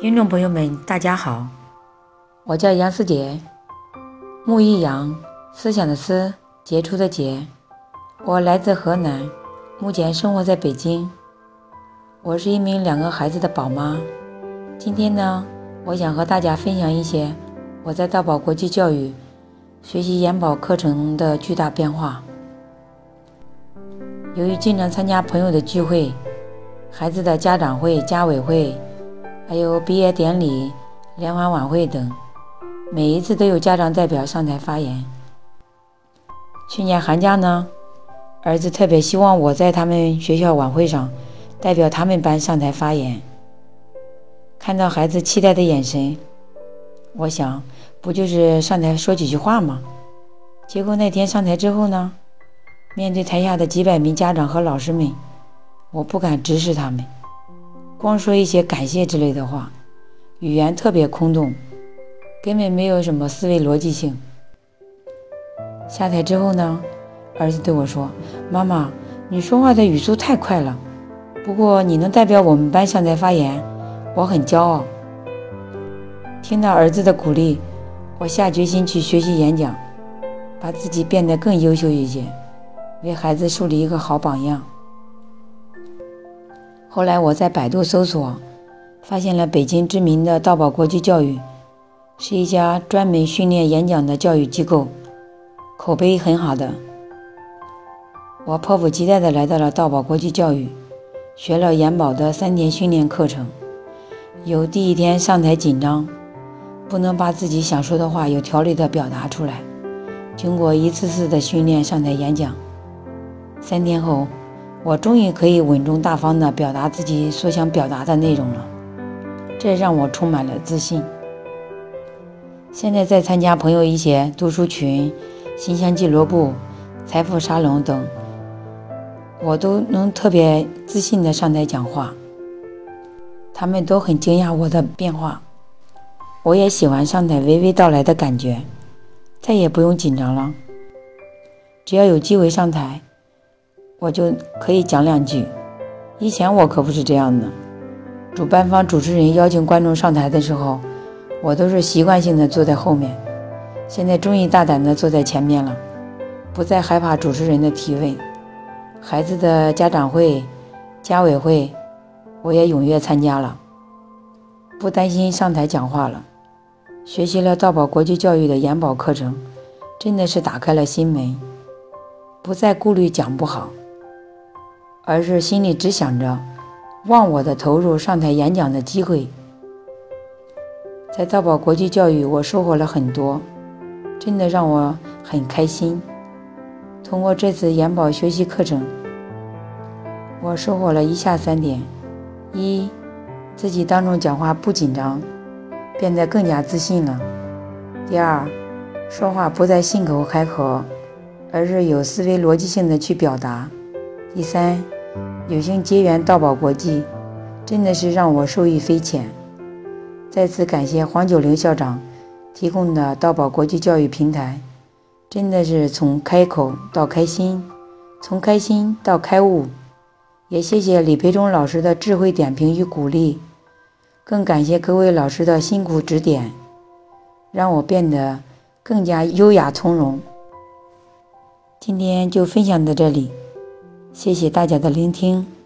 听众朋友们，大家好，我叫杨思杰，木易阳，思想的思，杰出的杰，我来自河南，目前生活在北京。我是一名两个孩子的宝妈。今天呢，我想和大家分享一些我在道宝国际教育学习研保课程的巨大变化。由于经常参加朋友的聚会、孩子的家长会、家委会。还有毕业典礼、联欢晚会等，每一次都有家长代表上台发言。去年寒假呢，儿子特别希望我在他们学校晚会上代表他们班上台发言。看到孩子期待的眼神，我想不就是上台说几句话吗？结果那天上台之后呢，面对台下的几百名家长和老师们，我不敢直视他们。光说一些感谢之类的话，语言特别空洞，根本没有什么思维逻辑性。下台之后呢，儿子对我说：“妈妈，你说话的语速太快了，不过你能代表我们班上台发言，我很骄傲。”听到儿子的鼓励，我下决心去学习演讲，把自己变得更优秀一些，为孩子树立一个好榜样。后来我在百度搜索，发现了北京知名的道宝国际教育，是一家专门训练演讲的教育机构，口碑很好的。我迫不及待地来到了道宝国际教育，学了研保的三天训练课程。有第一天上台紧张，不能把自己想说的话有条理地表达出来。经过一次次的训练上台演讲，三天后。我终于可以稳重大方地表达自己所想表达的内容了，这让我充满了自信。现在在参加朋友一些读书群、心香俱乐部、财富沙龙等，我都能特别自信地上台讲话，他们都很惊讶我的变化。我也喜欢上台娓娓道来的感觉，再也不用紧张了，只要有机会上台。我就可以讲两句。以前我可不是这样的，主办方主持人邀请观众上台的时候，我都是习惯性的坐在后面。现在终于大胆的坐在前面了，不再害怕主持人的提问。孩子的家长会、家委会，我也踊跃参加了，不担心上台讲话了。学习了道宝国际教育的研保课程，真的是打开了心门，不再顾虑讲不好。而是心里只想着忘我的投入上台演讲的机会。在道宝国际教育，我收获了很多，真的让我很开心。通过这次研保学习课程，我收获了以下三点：一，自己当众讲话不紧张，变得更加自信了；第二，说话不再信口开河，而是有思维逻辑性的去表达；第三。有幸结缘道宝国际，真的是让我受益匪浅。再次感谢黄九龄校长提供的道宝国际教育平台，真的是从开口到开心，从开心到开悟。也谢谢李培忠老师的智慧点评与鼓励，更感谢各位老师的辛苦指点，让我变得更加优雅从容。今天就分享到这里。谢谢大家的聆听。